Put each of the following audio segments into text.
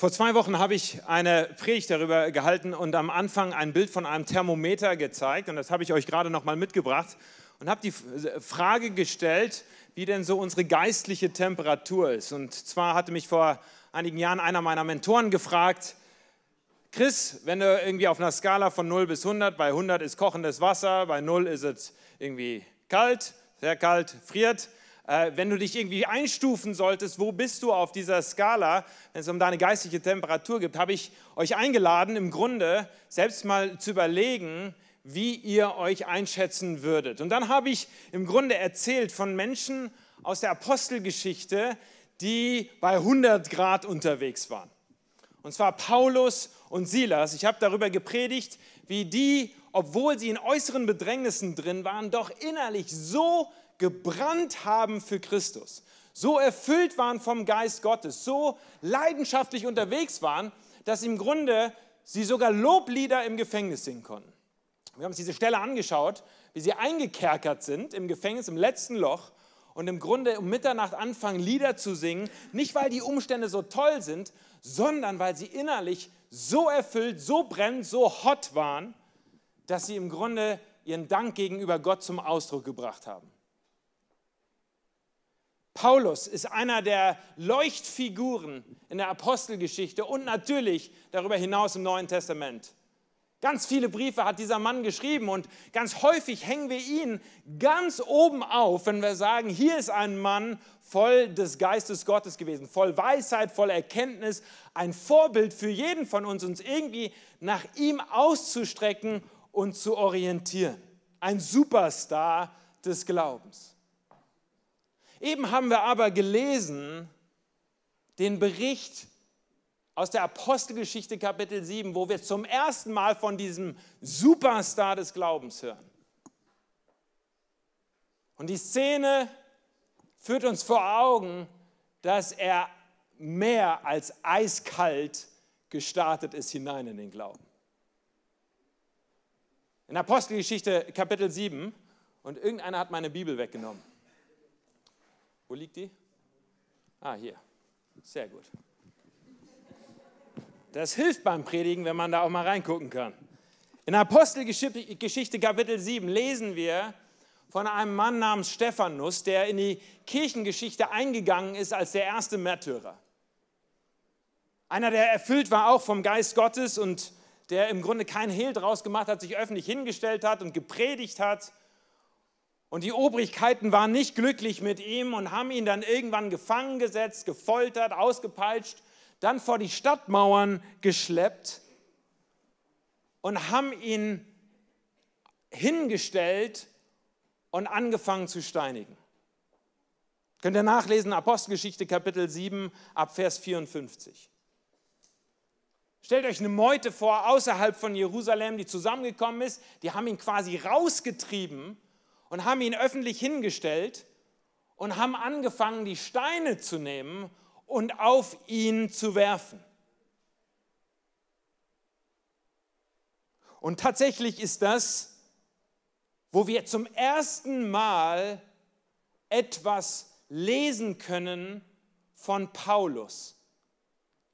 Vor zwei Wochen habe ich eine Predigt darüber gehalten und am Anfang ein Bild von einem Thermometer gezeigt und das habe ich euch gerade noch mal mitgebracht und habe die Frage gestellt, wie denn so unsere geistliche Temperatur ist. Und zwar hatte mich vor einigen Jahren einer meiner Mentoren gefragt, Chris, wenn du irgendwie auf einer Skala von 0 bis 100, bei 100 ist kochendes Wasser, bei 0 ist es irgendwie kalt, sehr kalt, friert, äh, wenn du dich irgendwie einstufen solltest, wo bist du auf dieser Skala, wenn es um deine geistliche Temperatur geht, habe ich euch eingeladen, im Grunde selbst mal zu überlegen, wie ihr euch einschätzen würdet. Und dann habe ich im Grunde erzählt von Menschen aus der Apostelgeschichte, die bei 100 Grad unterwegs waren. Und zwar Paulus und Silas. Ich habe darüber gepredigt, wie die, obwohl sie in äußeren Bedrängnissen drin waren, doch innerlich so gebrannt haben für Christus, so erfüllt waren vom Geist Gottes, so leidenschaftlich unterwegs waren, dass im Grunde sie sogar Loblieder im Gefängnis singen konnten. Wir haben uns diese Stelle angeschaut, wie sie eingekerkert sind im Gefängnis, im letzten Loch und im Grunde um Mitternacht anfangen, Lieder zu singen, nicht weil die Umstände so toll sind, sondern weil sie innerlich so erfüllt, so brennend, so hot waren, dass sie im Grunde ihren Dank gegenüber Gott zum Ausdruck gebracht haben. Paulus ist einer der Leuchtfiguren in der Apostelgeschichte und natürlich darüber hinaus im Neuen Testament. Ganz viele Briefe hat dieser Mann geschrieben und ganz häufig hängen wir ihn ganz oben auf, wenn wir sagen, hier ist ein Mann voll des Geistes Gottes gewesen, voll Weisheit, voll Erkenntnis, ein Vorbild für jeden von uns, uns irgendwie nach ihm auszustrecken und zu orientieren. Ein Superstar des Glaubens. Eben haben wir aber gelesen den Bericht aus der Apostelgeschichte Kapitel 7, wo wir zum ersten Mal von diesem Superstar des Glaubens hören. Und die Szene führt uns vor Augen, dass er mehr als eiskalt gestartet ist hinein in den Glauben. In Apostelgeschichte Kapitel 7, und irgendeiner hat meine Bibel weggenommen. Wo liegt die? Ah, hier. Sehr gut. Das hilft beim Predigen, wenn man da auch mal reingucken kann. In Apostelgeschichte Kapitel 7 lesen wir von einem Mann namens Stephanus, der in die Kirchengeschichte eingegangen ist als der erste Märtyrer. Einer, der erfüllt war auch vom Geist Gottes und der im Grunde kein Hehl draus gemacht hat, sich öffentlich hingestellt hat und gepredigt hat und die Obrigkeiten waren nicht glücklich mit ihm und haben ihn dann irgendwann gefangen gesetzt, gefoltert, ausgepeitscht, dann vor die Stadtmauern geschleppt und haben ihn hingestellt und angefangen zu steinigen. Könnt ihr nachlesen, Apostelgeschichte Kapitel 7 ab Vers 54. Stellt euch eine Meute vor außerhalb von Jerusalem, die zusammengekommen ist, die haben ihn quasi rausgetrieben und haben ihn öffentlich hingestellt und haben angefangen, die Steine zu nehmen und auf ihn zu werfen. Und tatsächlich ist das, wo wir zum ersten Mal etwas lesen können von Paulus,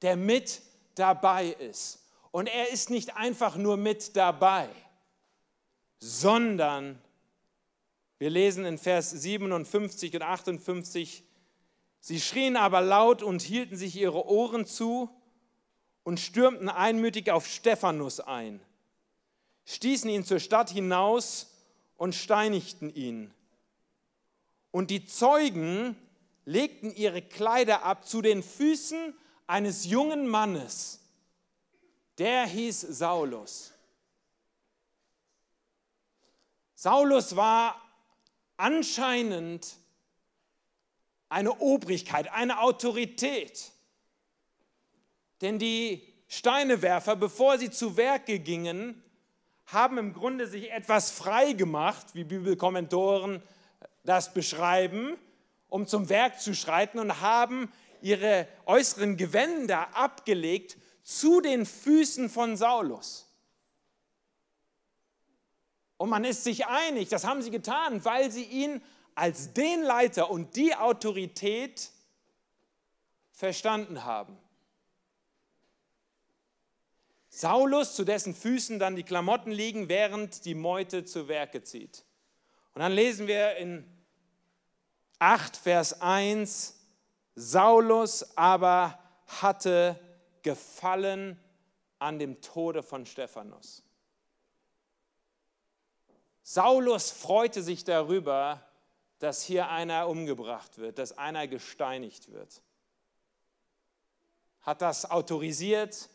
der mit dabei ist. Und er ist nicht einfach nur mit dabei, sondern wir lesen in Vers 57 und 58, sie schrien aber laut und hielten sich ihre Ohren zu und stürmten einmütig auf Stephanus ein, stießen ihn zur Stadt hinaus und steinigten ihn. Und die Zeugen legten ihre Kleider ab zu den Füßen eines jungen Mannes, der hieß Saulus. Saulus war anscheinend eine Obrigkeit, eine Autorität. Denn die Steinewerfer, bevor sie zu Werke gingen, haben im Grunde sich etwas frei gemacht, wie Bibelkommentoren das beschreiben, um zum Werk zu schreiten und haben ihre äußeren Gewänder abgelegt zu den Füßen von Saulus. Und man ist sich einig, das haben sie getan, weil sie ihn als den Leiter und die Autorität verstanden haben. Saulus, zu dessen Füßen dann die Klamotten liegen, während die Meute zu Werke zieht. Und dann lesen wir in 8, Vers 1, Saulus aber hatte Gefallen an dem Tode von Stephanus. Saulus freute sich darüber, dass hier einer umgebracht wird, dass einer gesteinigt wird. Hat das autorisiert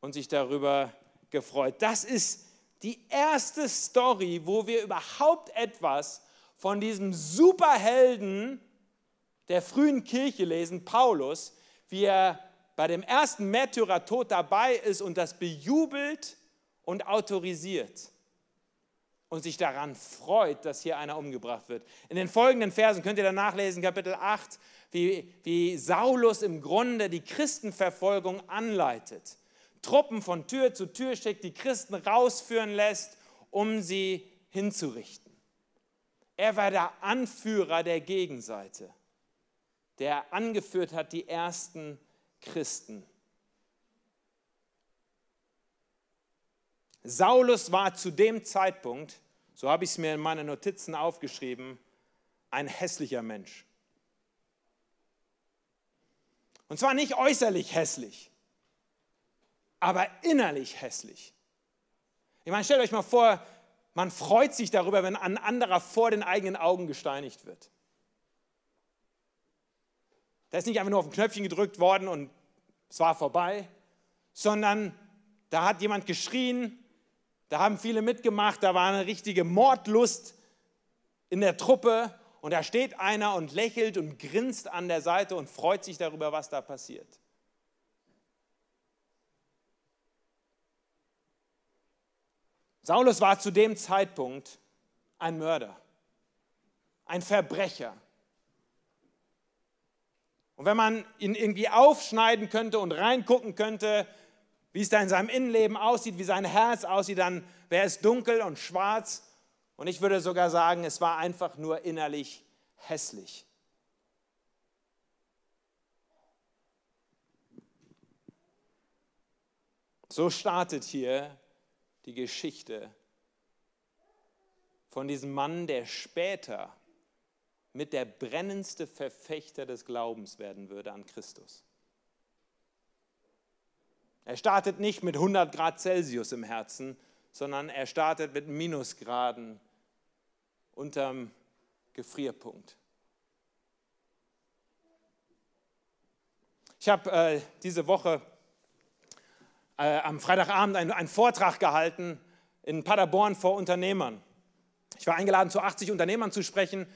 und sich darüber gefreut. Das ist die erste Story, wo wir überhaupt etwas von diesem Superhelden der frühen Kirche lesen, Paulus, wie er bei dem ersten Märtyrertod dabei ist und das bejubelt und autorisiert und sich daran freut, dass hier einer umgebracht wird. In den folgenden Versen könnt ihr dann nachlesen, Kapitel 8, wie, wie Saulus im Grunde die Christenverfolgung anleitet. Truppen von Tür zu Tür schickt, die Christen rausführen lässt, um sie hinzurichten. Er war der Anführer der Gegenseite, der angeführt hat die ersten Christen. Saulus war zu dem Zeitpunkt, so habe ich es mir in meinen Notizen aufgeschrieben, ein hässlicher Mensch. Und zwar nicht äußerlich hässlich, aber innerlich hässlich. Ich meine, stellt euch mal vor, man freut sich darüber, wenn ein anderer vor den eigenen Augen gesteinigt wird. Da ist nicht einfach nur auf ein Knöpfchen gedrückt worden und es war vorbei, sondern da hat jemand geschrien, da haben viele mitgemacht, da war eine richtige Mordlust in der Truppe und da steht einer und lächelt und grinst an der Seite und freut sich darüber, was da passiert. Saulus war zu dem Zeitpunkt ein Mörder, ein Verbrecher. Und wenn man ihn irgendwie aufschneiden könnte und reingucken könnte, wie es da in seinem Innenleben aussieht, wie sein Herz aussieht, dann wäre es dunkel und schwarz. Und ich würde sogar sagen, es war einfach nur innerlich hässlich. So startet hier die Geschichte von diesem Mann, der später mit der brennendste Verfechter des Glaubens werden würde an Christus. Er startet nicht mit 100 Grad Celsius im Herzen, sondern er startet mit Minusgraden unterm Gefrierpunkt. Ich habe äh, diese Woche äh, am Freitagabend einen, einen Vortrag gehalten in Paderborn vor Unternehmern. Ich war eingeladen, zu 80 Unternehmern zu sprechen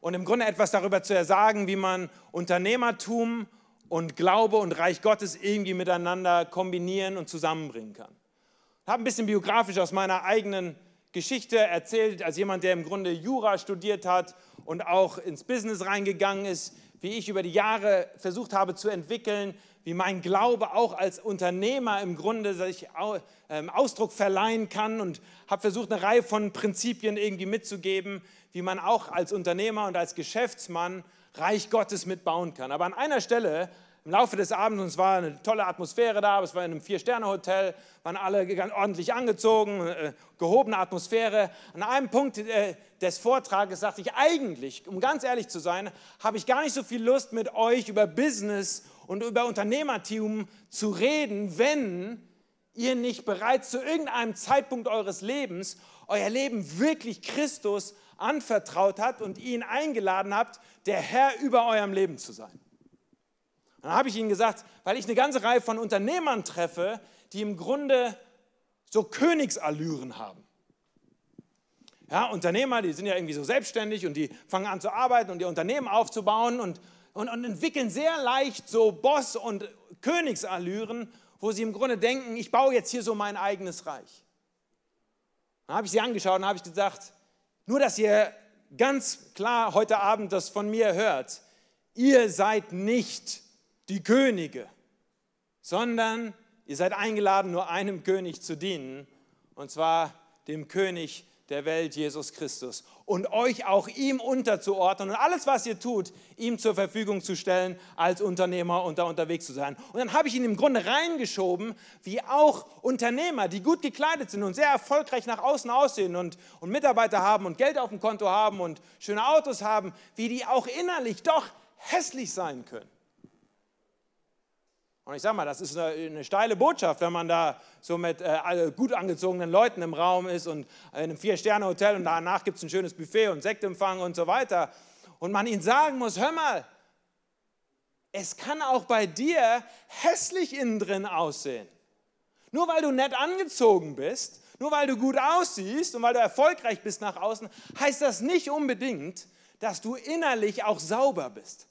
und im Grunde etwas darüber zu sagen, wie man Unternehmertum und Glaube und Reich Gottes irgendwie miteinander kombinieren und zusammenbringen kann. Ich habe ein bisschen biografisch aus meiner eigenen Geschichte erzählt, als jemand, der im Grunde Jura studiert hat und auch ins Business reingegangen ist, wie ich über die Jahre versucht habe zu entwickeln, wie mein Glaube auch als Unternehmer im Grunde sich ähm, Ausdruck verleihen kann und habe versucht, eine Reihe von Prinzipien irgendwie mitzugeben, wie man auch als Unternehmer und als Geschäftsmann Reich Gottes mitbauen kann. Aber an einer Stelle im Laufe des Abends, und es war eine tolle Atmosphäre da, es war in einem Vier-Sterne-Hotel, waren alle ordentlich angezogen, äh, gehobene Atmosphäre. An einem Punkt äh, des Vortrages sagte ich, eigentlich, um ganz ehrlich zu sein, habe ich gar nicht so viel Lust mit euch über Business und über Unternehmertum zu reden, wenn ihr nicht bereits zu irgendeinem Zeitpunkt eures Lebens euer Leben wirklich Christus anvertraut habt und ihn eingeladen habt, der Herr über eurem Leben zu sein. Und dann habe ich ihnen gesagt, weil ich eine ganze Reihe von Unternehmern treffe, die im Grunde so Königsallüren haben. Ja, Unternehmer, die sind ja irgendwie so selbstständig und die fangen an zu arbeiten und ihr Unternehmen aufzubauen und, und, und entwickeln sehr leicht so Boss- und Königsallüren, wo sie im Grunde denken, ich baue jetzt hier so mein eigenes Reich. Dann habe ich sie angeschaut und habe ich gesagt, nur dass ihr ganz klar heute Abend das von mir hört, ihr seid nicht die Könige, sondern ihr seid eingeladen, nur einem König zu dienen, und zwar dem König der Welt, Jesus Christus, und euch auch ihm unterzuordnen und alles, was ihr tut, ihm zur Verfügung zu stellen, als Unternehmer und da unterwegs zu sein. Und dann habe ich ihn im Grunde reingeschoben, wie auch Unternehmer, die gut gekleidet sind und sehr erfolgreich nach außen aussehen und, und Mitarbeiter haben und Geld auf dem Konto haben und schöne Autos haben, wie die auch innerlich doch hässlich sein können. Und ich sage mal, das ist eine, eine, steile Botschaft, wenn man da so mit äh, gut angezogenen Leuten im Raum ist und in einem Vier-Sterne-Hotel und danach gibt es ein schönes Buffet und Sektempfang und so weiter. Und man ihnen sagen muss, hör mal, es kann auch bei dir hässlich innen drin aussehen. Nur weil du nett angezogen bist, nur weil du gut aussiehst und weil du erfolgreich bist nach außen, heißt das nicht unbedingt, dass du innerlich auch sauber bist.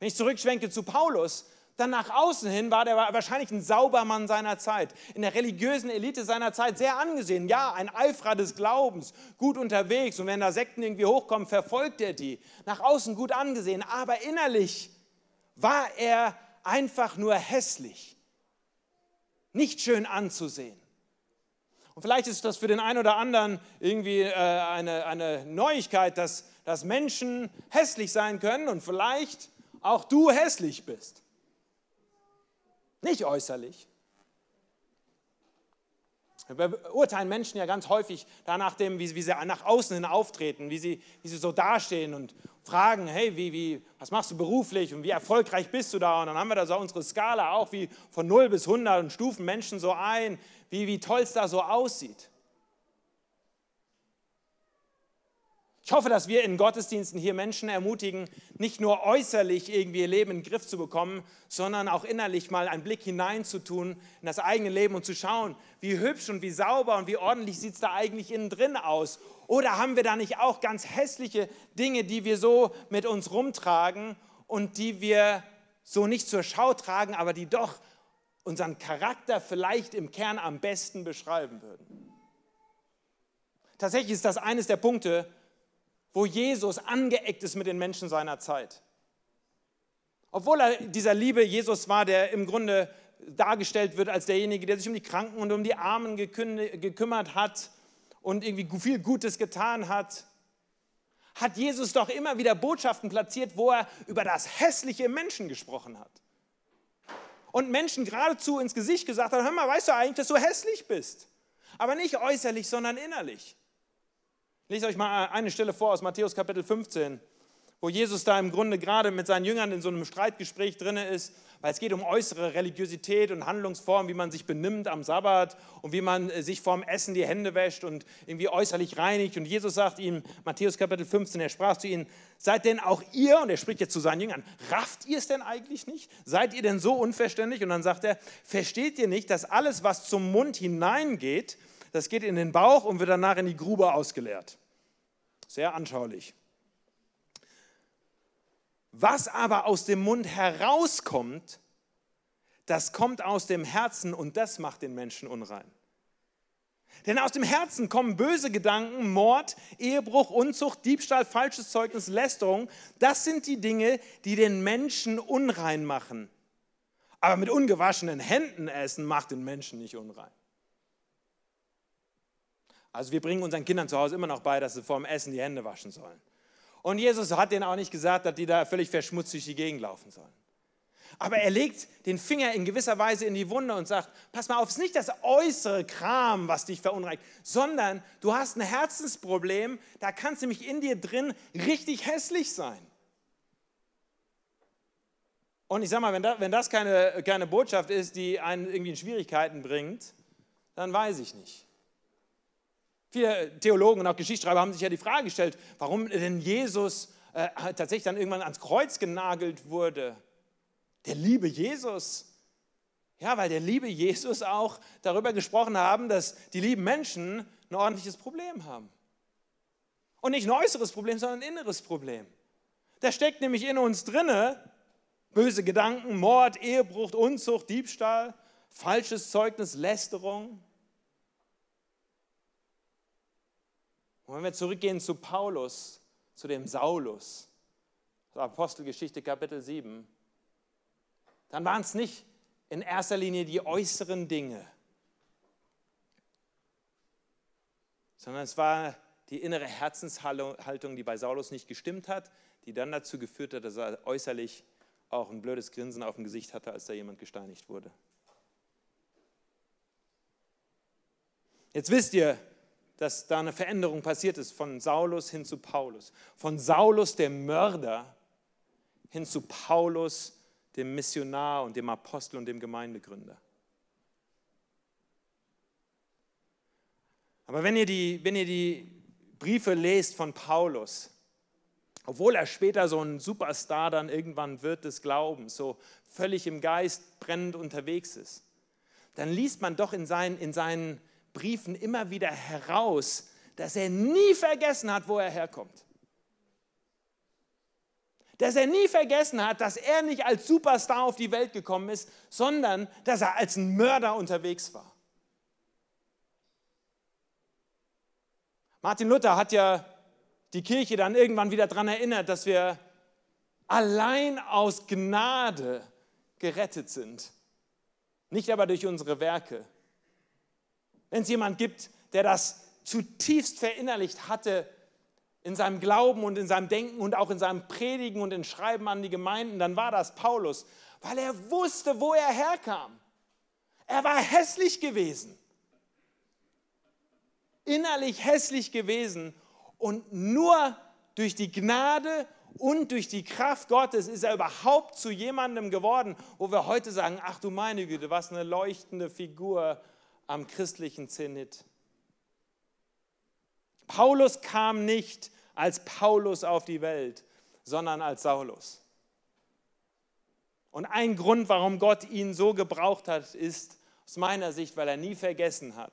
Wenn ich zurückschwenke zu Paulus, dann nach außen hin war der wahrscheinlich ein Saubermann seiner Zeit, in der religiösen Elite seiner Zeit sehr angesehen. Ja, ein Eiferer des Glaubens, gut unterwegs und wenn da Sekten irgendwie hochkommen, verfolgt er die. Nach außen gut angesehen, aber innerlich war er einfach nur hässlich, nicht schön anzusehen. Und vielleicht ist das für den einen oder anderen irgendwie äh, eine, eine Neuigkeit, dass, dass Menschen hässlich sein können und vielleicht auch du hässlich bist. Nicht äußerlich. Wir beurteilen Menschen ja ganz häufig danach, dem, wie, wie, sie nach außen hin auftreten, wie sie, wie sie so dastehen und fragen, hey, wie, wie, was machst du beruflich und wie erfolgreich bist du da? Und dann haben wir da so unsere Skala auch wie von 0 bis 100 und stufen Menschen so ein, wie, wie toll es da so aussieht. Ich hoffe, dass wir in Gottesdiensten hier Menschen ermutigen, nicht nur äußerlich irgendwie ihr Leben in den Griff zu bekommen, sondern auch innerlich mal einen Blick hineinzutun in das eigene Leben und zu schauen, wie hübsch und wie sauber und wie ordentlich sieht es da eigentlich innen drin aus. Oder haben wir da nicht auch ganz hässliche Dinge, die wir so mit uns rumtragen und die wir so nicht zur Schau tragen, aber die doch unseren Charakter vielleicht im Kern am besten beschreiben würden? Tatsächlich ist das eines der Punkte, wo Jesus angeeckt ist mit den Menschen seiner Zeit. Obwohl er dieser liebe Jesus war, der im Grunde dargestellt wird als derjenige, der sich um die Kranken und um die Armen gekümmert hat und irgendwie viel Gutes getan hat, hat Jesus doch immer wieder Botschaften platziert, wo er über das hässliche Menschen gesprochen hat. Und Menschen geradezu ins Gesicht gesagt hat, hör mal, weißt du eigentlich, dass du hässlich bist? Aber nicht äußerlich, sondern innerlich. Lese euch mal eine Stelle vor aus Matthäus Kapitel 15, wo Jesus da im Grunde gerade mit seinen Jüngern in so einem Streitgespräch drin ist, weil es geht um äußere Religiosität und Handlungsformen, wie man sich benimmt am Sabbat und wie man äh, sich vorm Essen die Hände wäscht und irgendwie äußerlich reinigt. Und Jesus sagt ihm, Matthäus Kapitel 15, er sprach zu ihnen, seid denn auch ihr, und er spricht jetzt zu seinen Jüngern, rafft ihr es denn eigentlich nicht? Seid ihr denn so unverständlich? Und dann sagt er, versteht ihr nicht, dass alles, was zum Mund hineingeht, das geht in den Bauch und wird danach in die Grube ausgeleert. Sehr anschaulich. Was aber aus dem Mund herauskommt, das kommt aus dem Herzen und das macht den Menschen unrein. Denn aus dem Herzen kommen böse Gedanken, Mord, Ehebruch, Unzucht, Diebstahl, falsches Zeugnis, Lästerung. Das sind die Dinge, die den Menschen unrein machen. Aber mit ungewaschenen Händen essen macht den Menschen nicht unrein. Also wir bringen unseren Kindern zu Hause immer noch bei, dass sie vor dem Essen die Hände waschen sollen. Und Jesus hat denen auch nicht gesagt, dass die da völlig verschmutzt durch die Gegend laufen sollen. Aber er legt den Finger in gewisser Weise in die Wunde und sagt, pass mal auf, es ist nicht das äußere Kram, was dich verunreinigt, sondern du hast ein Herzensproblem, da kann es nämlich in dir drin richtig hässlich sein. Und ich sage mal, wenn das, wenn das keine, keine Botschaft ist, die einen irgendwie in Schwierigkeiten bringt, dann weiß ich nicht. Viele Theologen und auch Geschichtsschreiber haben sich ja die Frage gestellt, warum denn Jesus äh, tatsächlich dann irgendwann ans Kreuz genagelt wurde. Der liebe Jesus. Ja, weil der liebe Jesus auch darüber gesprochen haben, dass die lieben Menschen ein ordentliches Problem haben. Und nicht ein äußeres Problem, sondern ein inneres Problem. Da steckt nämlich in uns drinne böse Gedanken, Mord, Ehebruch, Unzucht, Diebstahl, falsches Zeugnis, Lästerung. Und wenn wir zurückgehen zu Paulus, zu dem Saulus, Apostelgeschichte Kapitel 7, dann waren es nicht in erster Linie die äußeren Dinge, sondern es war die innere Herzenshaltung, die bei Saulus nicht gestimmt hat, die dann dazu geführt hat, dass er äußerlich auch ein blödes Grinsen auf dem Gesicht hatte, als da jemand gesteinigt wurde. Jetzt wisst ihr, dass da eine Veränderung passiert ist von Saulus hin zu Paulus. Von Saulus, dem Mörder, hin zu Paulus, dem Missionar und dem Apostel und dem Gemeindegründer. Aber wenn ihr die, wenn ihr die Briefe lest von Paulus, obwohl er später so ein Superstar dann irgendwann wird des Glaubens, so völlig im Geist brennend unterwegs ist, dann liest man doch in seinen, in seinen Briefen immer wieder heraus, dass er nie vergessen hat, wo er herkommt. Dass er nie vergessen hat, dass er nicht als Superstar auf die Welt gekommen ist, sondern dass er als ein Mörder unterwegs war. Martin Luther hat ja die Kirche dann irgendwann wieder daran erinnert, dass wir allein aus Gnade gerettet sind, nicht aber durch unsere Werke. Wenn es jemand gibt, der das zutiefst verinnerlicht hatte in seinem Glauben und in seinem Denken und auch in seinem Predigen und in Schreiben an die Gemeinden, dann war das Paulus, weil er wusste, wo er herkam. Er war hässlich gewesen, innerlich hässlich gewesen. Und nur durch die Gnade und durch die Kraft Gottes ist er überhaupt zu jemandem geworden, wo wir heute sagen, ach du meine Güte, was eine leuchtende Figur am christlichen Zenit. Paulus kam nicht als Paulus auf die Welt, sondern als Saulus. Und ein Grund, warum Gott ihn so gebraucht hat, ist aus meiner Sicht, weil er nie vergessen hat,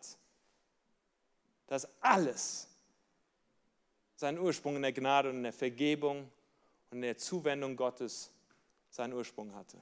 dass alles seinen Ursprung in der Gnade und in der Vergebung und in der Zuwendung Gottes seinen Ursprung hatte.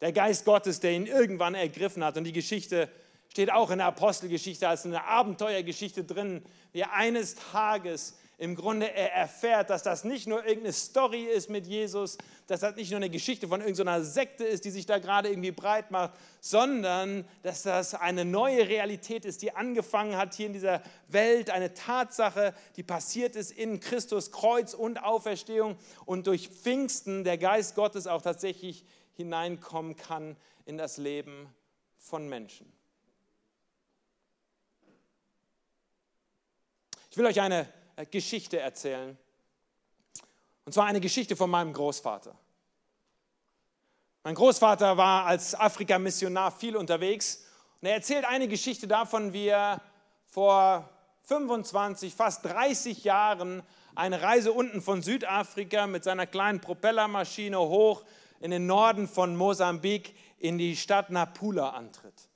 Der Geist Gottes, der ihn irgendwann ergriffen hat und die Geschichte steht auch in der Apostelgeschichte als eine Abenteuergeschichte drin, wie eines Tages im Grunde er erfährt, dass das nicht nur irgendeine Story ist mit Jesus, dass das nicht nur eine Geschichte von irgendeiner Sekte ist, die sich da gerade irgendwie breit macht, sondern dass das eine neue Realität ist, die angefangen hat hier in dieser Welt, eine Tatsache, die passiert ist in Christus Kreuz und Auferstehung und durch Pfingsten der Geist Gottes auch tatsächlich hineinkommen kann in das Leben von Menschen. Ich will euch eine äh, Geschichte erzählen. Und zwar eine Geschichte von meinem Großvater. Mein Großvater war als Afrika-Missionar viel unterwegs und er erzählt eine Geschichte davon, wie er vor 25, fast 30 Jahren eine Reise unten von Südafrika mit seiner kleinen Propellermaschine hoch in den Norden von Mosambik in die Stadt Napula antritt.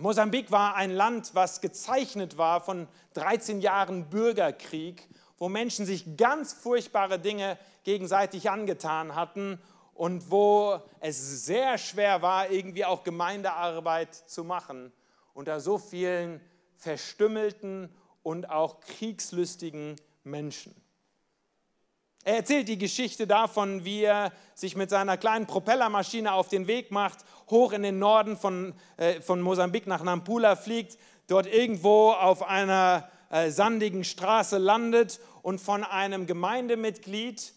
Mosambik war ein Land, was gezeichnet war von 13 Jahren Bürgerkrieg, wo Menschen sich ganz furchtbare Dinge gegenseitig angetan hatten und wo es sehr schwer war, irgendwie auch Gemeindearbeit zu machen unter so vielen verstümmelten und auch kriegslustigen Menschen. Er erzählt die Geschichte davon, wie er sich mit seiner kleinen Propellermaschine auf den Weg macht, hoch in den Norden von, äh, von Mosambik nach Nampula fliegt, dort irgendwo auf einer äh, sandigen Straße landet und von einem Gemeindemitglied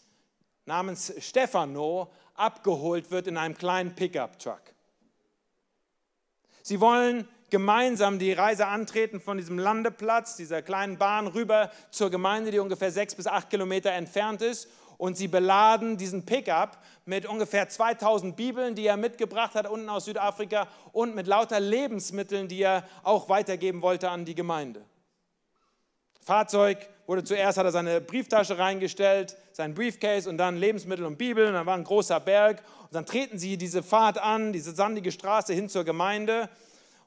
namens Stefano abgeholt wird in einem kleinen Pickup-Truck. Sie wollen gemeinsam die Reise antreten von diesem Landeplatz, dieser kleinen Bahn rüber zur Gemeinde, die ungefähr sechs bis acht Kilometer entfernt ist. Und sie beladen diesen Pickup mit ungefähr 2000 Bibeln, die er mitgebracht hat unten aus Südafrika und mit lauter Lebensmitteln, die er auch weitergeben wollte an die Gemeinde. Fahrzeug wurde zuerst, hat er seine Brieftasche reingestellt, sein Briefcase und dann Lebensmittel und Bibeln. Und dann war ein großer Berg. Und dann treten sie diese Fahrt an, diese sandige Straße hin zur Gemeinde.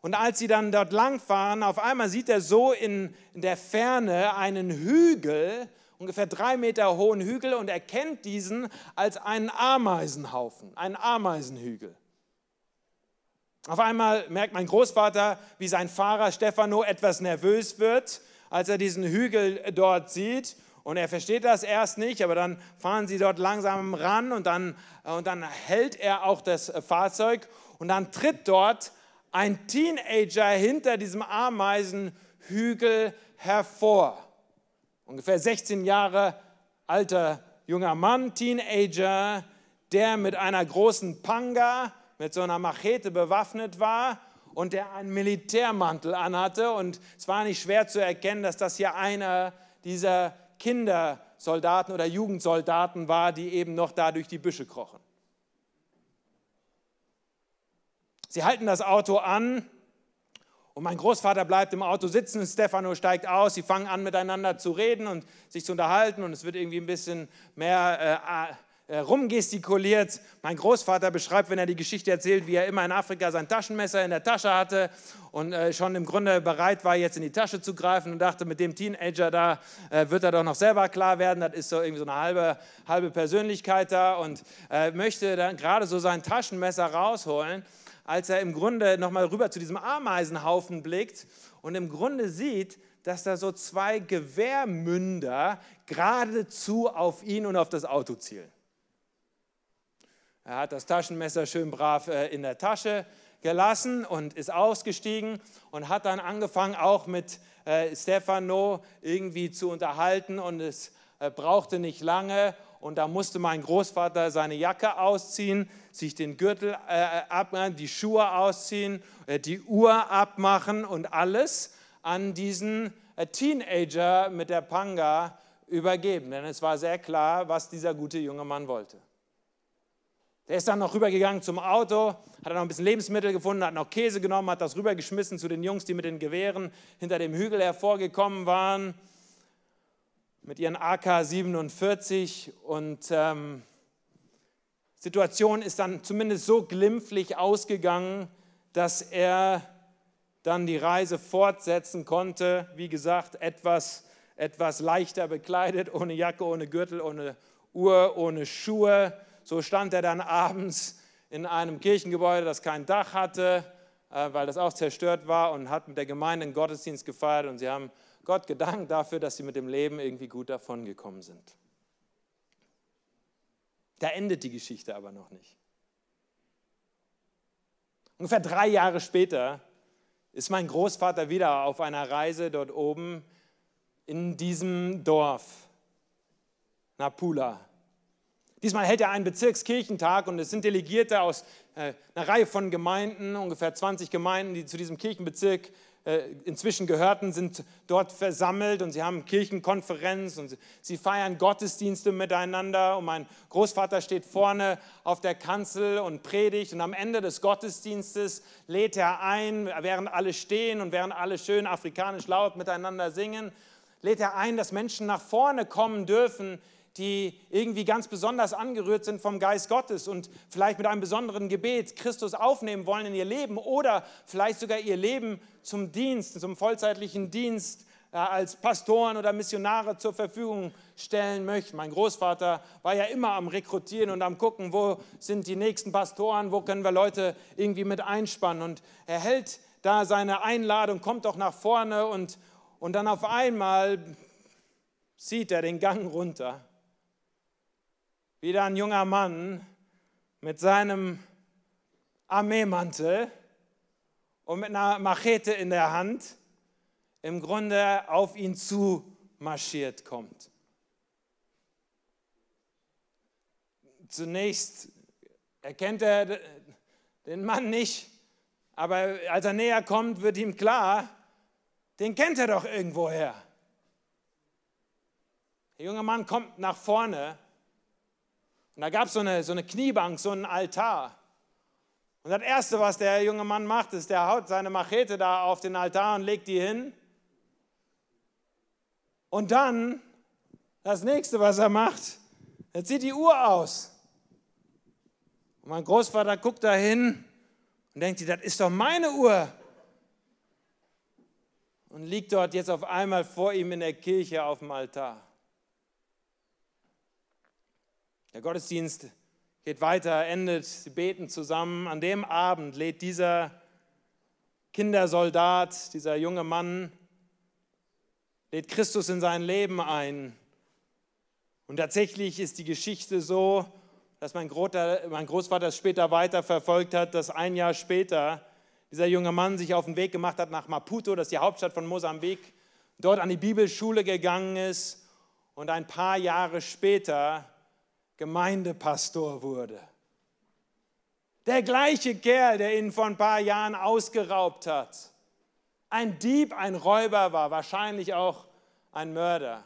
Und als sie dann dort langfahren, auf einmal sieht er so in, in der Ferne einen Hügel, ungefähr drei Meter hohen Hügel, und erkennt diesen als einen Ameisenhaufen, einen Ameisenhügel. Auf einmal merkt mein Großvater, wie sein Fahrer Stefano etwas nervös wird, als er diesen Hügel dort sieht. Und er versteht das erst nicht, aber dann fahren sie dort langsam ran und dann, und dann hält er auch das Fahrzeug und dann tritt dort ein Teenager hinter diesem Ameisenhügel hervor. Ungefähr 16 Jahre alter junger Mann, Teenager, der mit einer großen Panga, mit so einer Machete bewaffnet war und der einen Militärmantel anhatte. Und es war nicht schwer zu erkennen, dass das hier einer dieser Kindersoldaten oder Jugendsoldaten war, die eben noch da durch die Büsche krochen. Sie halten das Auto an und mein Großvater bleibt im Auto sitzen, Stefano steigt aus, sie fangen an miteinander zu reden und sich zu unterhalten und es wird irgendwie ein bisschen mehr äh, äh, rumgestikuliert. Mein Großvater beschreibt, wenn er die Geschichte erzählt, wie er immer in Afrika sein Taschenmesser in der Tasche hatte und äh, schon im Grunde bereit war, jetzt in die Tasche zu greifen und dachte, mit dem Teenager da äh, wird er doch noch selber klar werden, das ist so irgendwie so eine halbe, halbe Persönlichkeit da und möchte dann gerade so sein Taschenmesser rausholen als er im Grunde nochmal rüber zu diesem Ameisenhaufen blickt und im Grunde sieht, dass da so zwei Gewehrmünder geradezu auf ihn und auf das Auto zielen. Er hat das Taschenmesser schön brav äh, in der Tasche gelassen und ist ausgestiegen und hat dann angefangen, auch mit äh, Stefano irgendwie zu unterhalten und es brauchte nicht lange und da musste mein Großvater seine Jacke ausziehen, sich den Gürtel äh, abmachen, die Schuhe ausziehen, äh, die Uhr abmachen und alles an diesen äh, Teenager mit der Panga übergeben. Denn es war sehr klar, was dieser gute junge Mann wollte. Der ist dann noch rübergegangen zum Auto, hat noch ein bisschen Lebensmittel gefunden, hat noch Käse genommen, hat das rübergeschmissen zu den Jungs, die mit den Gewehren hinter dem Hügel hervorgekommen waren mit ihren AK-47 und ähm, Situation ist dann zumindest so glimpflich ausgegangen, dass er dann die Reise fortsetzen konnte. Wie gesagt, etwas, etwas leichter bekleidet, ohne Jacke, ohne Gürtel, ohne Uhr, ohne Schuhe. So stand er dann abends in einem Kirchengebäude, das kein Dach hatte, äh, weil das auch zerstört war und hat mit der Gemeinde einen Gottesdienst gefeiert und sie haben Gott gedankt dafür, dass sie mit dem Leben irgendwie gut davon gekommen sind. Da endet die Geschichte aber noch nicht. Ungefähr drei Jahre später ist mein Großvater wieder auf einer Reise dort oben in diesem Dorf, Napula. Diesmal hält er einen Bezirkskirchentag und es sind Delegierte aus äh, einer Reihe von Gemeinden, ungefähr 20 Gemeinden, die zu diesem Kirchenbezirk inzwischen gehörten, sind dort versammelt und sie haben Kirchenkonferenz und sie feiern Gottesdienste miteinander und mein Großvater steht vorne auf der Kanzel und predigt und am Ende des Gottesdienstes lädt er ein, während alle stehen und während alle schön afrikanisch laut miteinander singen, lädt er ein, dass Menschen nach vorne kommen dürfen, die irgendwie ganz besonders angerührt sind vom Geist Gottes und vielleicht mit einem besonderen Gebet Christus aufnehmen wollen in ihr Leben oder vielleicht sogar ihr Leben zum Dienst, zum vollzeitlichen Dienst äh, als Pastoren oder Missionare zur Verfügung stellen möchten. Mein Großvater war ja immer am Rekrutieren und am Gucken, wo sind die nächsten Pastoren, wo können wir Leute irgendwie mit einspannen. Und er hält da seine Einladung, kommt doch nach vorne und, und dann auf einmal sieht er den Gang runter wieder ein junger Mann mit seinem Armeemantel und mit einer Machete in der Hand im Grunde auf ihn zu marschiert kommt. Zunächst erkennt er den Mann nicht, aber als er näher kommt, wird ihm klar, den kennt er doch irgendwoher. Der junge Mann kommt nach vorne und da gab so es eine, so eine Kniebank, so einen Altar. Und das Erste, was der junge Mann macht, ist, der haut seine Machete da auf den Altar und legt die hin. Und dann, das Nächste, was er macht, er zieht die Uhr aus. Und mein Großvater guckt da hin und denkt das ist doch meine Uhr. Und liegt dort jetzt auf einmal vor ihm in der Kirche auf dem Altar. Der Gottesdienst geht weiter, endet, sie beten zusammen. An dem Abend lädt dieser Kindersoldat, dieser junge Mann, lädt Christus in sein Leben ein. Und tatsächlich ist die Geschichte so, dass mein, Großvater es später weiter verfolgt hat, dass ein Jahr später dieser junge Mann sich auf den Weg gemacht hat nach Maputo, das ist die Hauptstadt von Mosambik, dort an die Bibelschule gegangen ist und ein paar Jahre später Gemeindepastor wurde. Der gleiche Kerl, der ihn vor ein paar Jahren ausgeraubt hat. Ein Dieb, ein Räuber war, wahrscheinlich auch ein Mörder.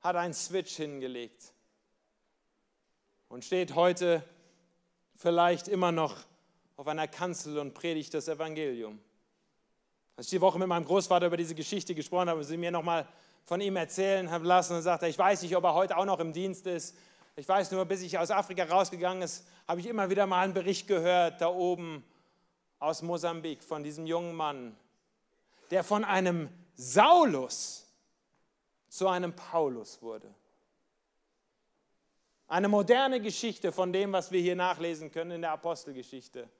Hat einen Switch hingelegt und steht heute vielleicht immer noch auf einer Kanzel und predigt das Evangelium. Als ich die Woche mit meinem Großvater über diese Geschichte gesprochen habe, sie mir nochmal von ihm erzählen haben lassen und sagte, ich weiß nicht, ob er heute auch noch im Dienst ist. Ich weiß nur, bis ich aus Afrika rausgegangen ist, habe ich immer wieder mal einen Bericht gehört, da oben aus Mosambik, von diesem jungen Mann, der von einem Saulus zu einem Paulus wurde. Eine moderne Geschichte von dem, was wir hier nachlesen können in der Apostelgeschichte.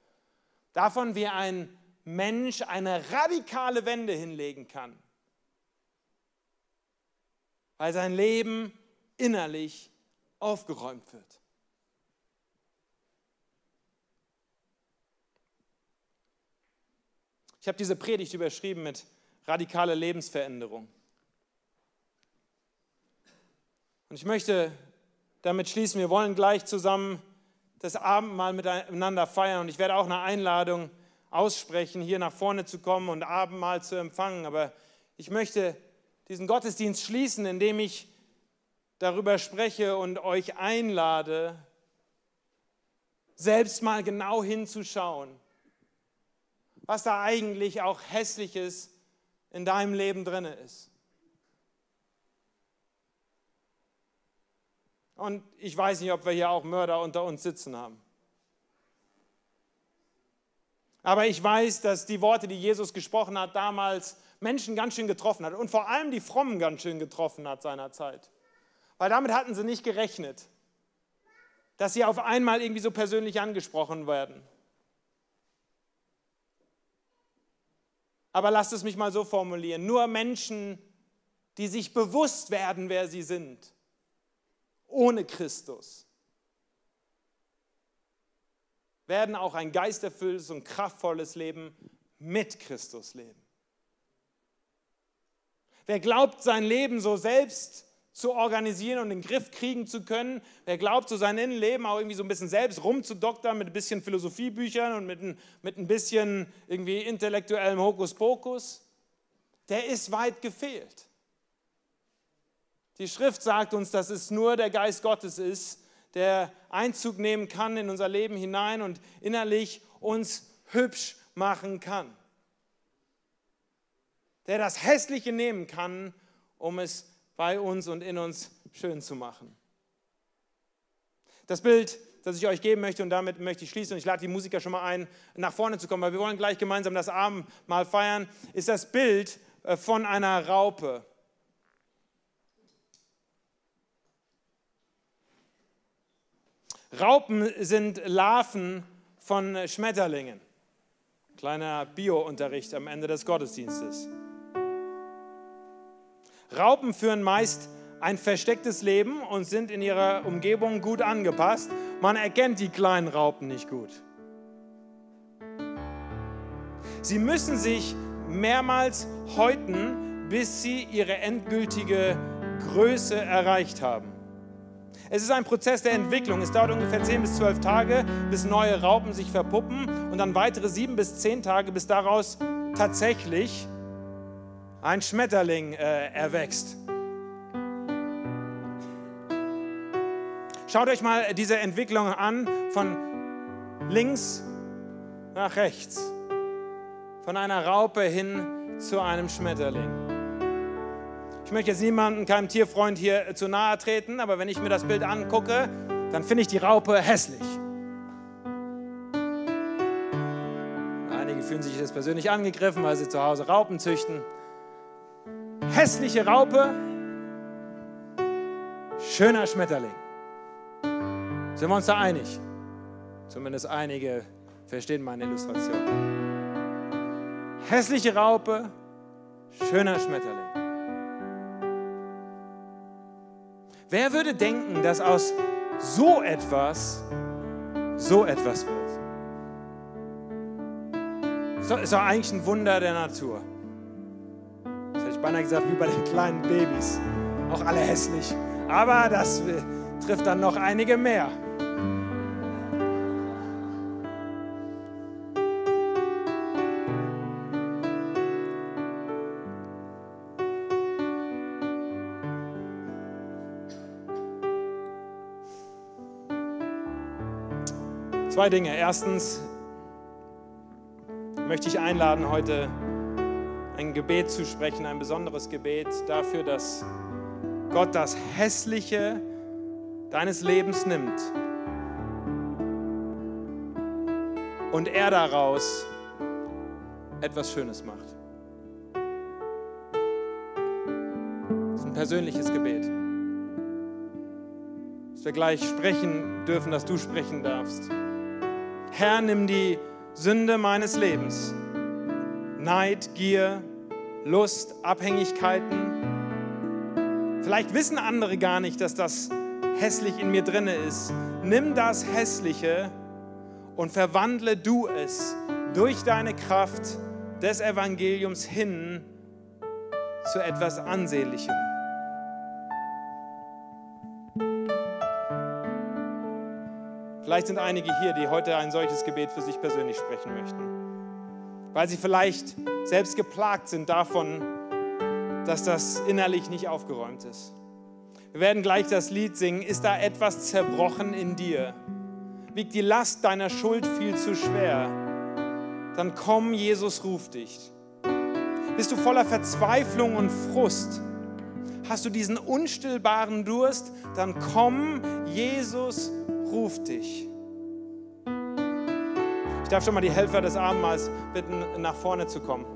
Davon, wie ein Mensch eine radikale Wende hinlegen kann, weil sein Leben innerlich aufgeräumt wird. Ich habe diese Predigt überschrieben mit radikale Lebensveränderung. Und ich möchte damit schließen, wir wollen gleich zusammen das Abendmahl miteinander feiern. Und ich werde auch eine Einladung aussprechen, hier nach vorne zu kommen und Abendmahl zu empfangen. Aber ich möchte diesen Gottesdienst schließen, indem ich darüber spreche und euch einlade, selbst mal genau hinzuschauen, was da eigentlich auch hässliches in deinem Leben drin ist. Und ich weiß nicht, ob wir hier auch Mörder unter uns sitzen haben. Aber ich weiß, dass die Worte, die Jesus gesprochen hat, damals Menschen ganz schön getroffen hat und vor allem die Frommen ganz schön getroffen hat seinerzeit. Weil damit hatten sie nicht gerechnet, dass sie auf einmal irgendwie so persönlich angesprochen werden. Aber lasst es mich mal so formulieren. Nur Menschen, die sich bewusst werden, wer sie sind, ohne Christus, werden auch ein geisterfülltes und kraftvolles Leben mit Christus leben. Wer glaubt, sein Leben so selbst zu organisieren und in den Griff kriegen zu können. Wer glaubt, so sein Innenleben auch irgendwie so ein bisschen selbst rumzudoktern mit ein bisschen Philosophiebüchern und mit ein, mit ein bisschen irgendwie intellektuellem Hokuspokus, der ist weit gefehlt. Die Schrift sagt uns, dass es nur der Geist Gottes ist, der Einzug nehmen kann in unser Leben hinein und innerlich uns hübsch machen kann. Der das Hässliche nehmen kann, um es bei uns und in uns schön zu machen. Das Bild, das ich euch geben möchte, und damit möchte ich schließen, und ich lade die Musiker schon mal ein, nach vorne zu kommen, weil wir wollen gleich gemeinsam das Abendmahl feiern, ist das Bild äh, von einer Raupe. Raupen sind Larven von Schmetterlingen. Kleiner Bio-Unterricht am Ende des Gottesdienstes. Raupen führen meist ein verstecktes Leben und sind in ihrer Umgebung gut angepasst. Man erkennt die kleinen Raupen nicht gut. Sie müssen sich mehrmals häuten, bis sie ihre endgültige Größe erreicht haben. Es ist ein Prozess der Entwicklung. Es dauert ungefähr 10 bis 12 Tage, bis neue Raupen sich verpuppen und dann weitere 7 bis 10 Tage, bis daraus tatsächlich ein Schmetterling äh, erwächst. Schaut euch mal diese Entwicklung an von links nach rechts, von einer Raupe hin zu einem Schmetterling. Ich möchte jetzt niemandem, keinem Tierfreund hier zu nahe treten, aber wenn ich mir das Bild angucke, dann finde ich die Raupe hässlich. Einige fühlen sich jetzt persönlich angegriffen, weil sie zu Hause Raupen züchten hässliche Raupe, schöner Schmetterling. Sind wir uns da einig? Zumindest einige verstehen meine Illustration. Hässliche Raupe, schöner Schmetterling. Wer würde denken, dass aus so etwas so etwas wird? So ist doch eigentlich ein Wunder der Natur. Beinahe gesagt, wie bei den kleinen Babys. Auch alle hässlich. Aber das trifft dann noch einige mehr. Zwei Dinge. Erstens möchte ich einladen, heute ein Gebet zu sprechen, ein besonderes Gebet dafür, dass Gott das Hässliche deines Lebens nimmt und er daraus etwas Schönes macht. Das ist ein persönliches Gebet. Dass wir gleich sprechen dürfen, dass du sprechen darfst. Herr, nimm die Sünde meines Lebens. Neid, Gier, Lust, Abhängigkeiten. Vielleicht wissen andere gar nicht, dass das hässlich in mir drinne ist. Nimm das Hässliche und verwandle du es durch deine Kraft des Evangeliums hin zu etwas Ansehnlichem. Vielleicht sind einige hier, die heute ein solches Gebet für sich persönlich sprechen möchten, weil sie vielleicht selbst geplagt sind davon, dass das innerlich nicht aufgeräumt ist. Wir werden gleich das Lied singen. Ist da etwas zerbrochen in dir? Wiegt die Last deiner Schuld viel zu schwer? Dann komm, Jesus ruft dich. Bist du voller Verzweiflung und Frust? Hast du diesen unstillbaren Durst? Dann komm, Jesus ruft dich. Ich darf schon mal die Helfer des Abendmahls bitten, nach vorne zu kommen.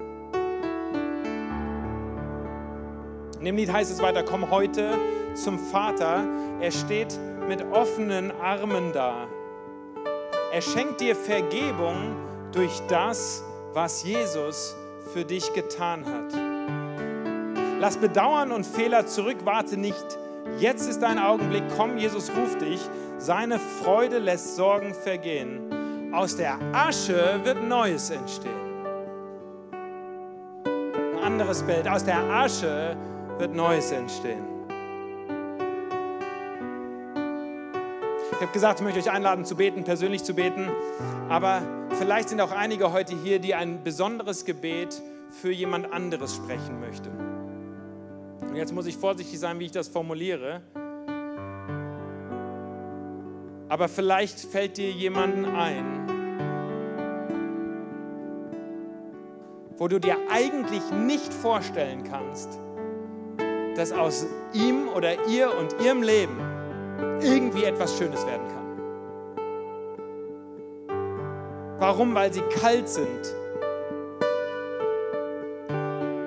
In dem Lied heißt es weiter, komm heute zum Vater. Er steht mit offenen Armen da. Er schenkt dir Vergebung durch das, was Jesus für dich getan hat. Lass Bedauern und Fehler zurück, warte nicht. Jetzt ist dein Augenblick, komm, Jesus ruft dich. Seine Freude lässt Sorgen vergehen. Aus der Asche wird Neues entstehen. Ein anderes Bild. Aus der Asche wird Neues entstehen. Ich habe gesagt, ich möchte euch einladen zu beten, persönlich zu beten. Aber vielleicht sind auch einige heute hier, die ein besonderes Gebet für jemand anderes sprechen möchten. Und jetzt muss ich vorsichtig sein, wie ich das formuliere. Aber vielleicht fällt dir jemanden ein, wo du dir eigentlich nicht vorstellen kannst, dass aus ihm oder ihr und ihrem Leben irgendwie etwas Schönes werden kann. Warum? Weil sie kalt sind,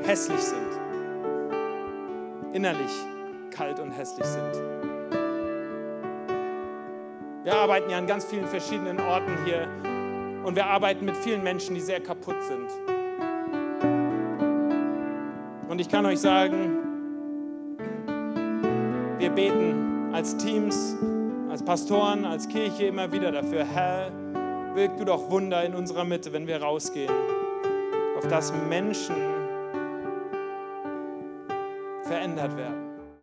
hässlich sind, innerlich kalt und hässlich sind. Wir arbeiten ja an ganz vielen verschiedenen Orten hier und wir arbeiten mit vielen Menschen, die sehr kaputt sind. Und ich kann euch sagen, wir beten als Teams, als Pastoren, als Kirche immer wieder dafür, Herr, wirk du doch Wunder in unserer Mitte, wenn wir rausgehen, auf dass Menschen verändert werden.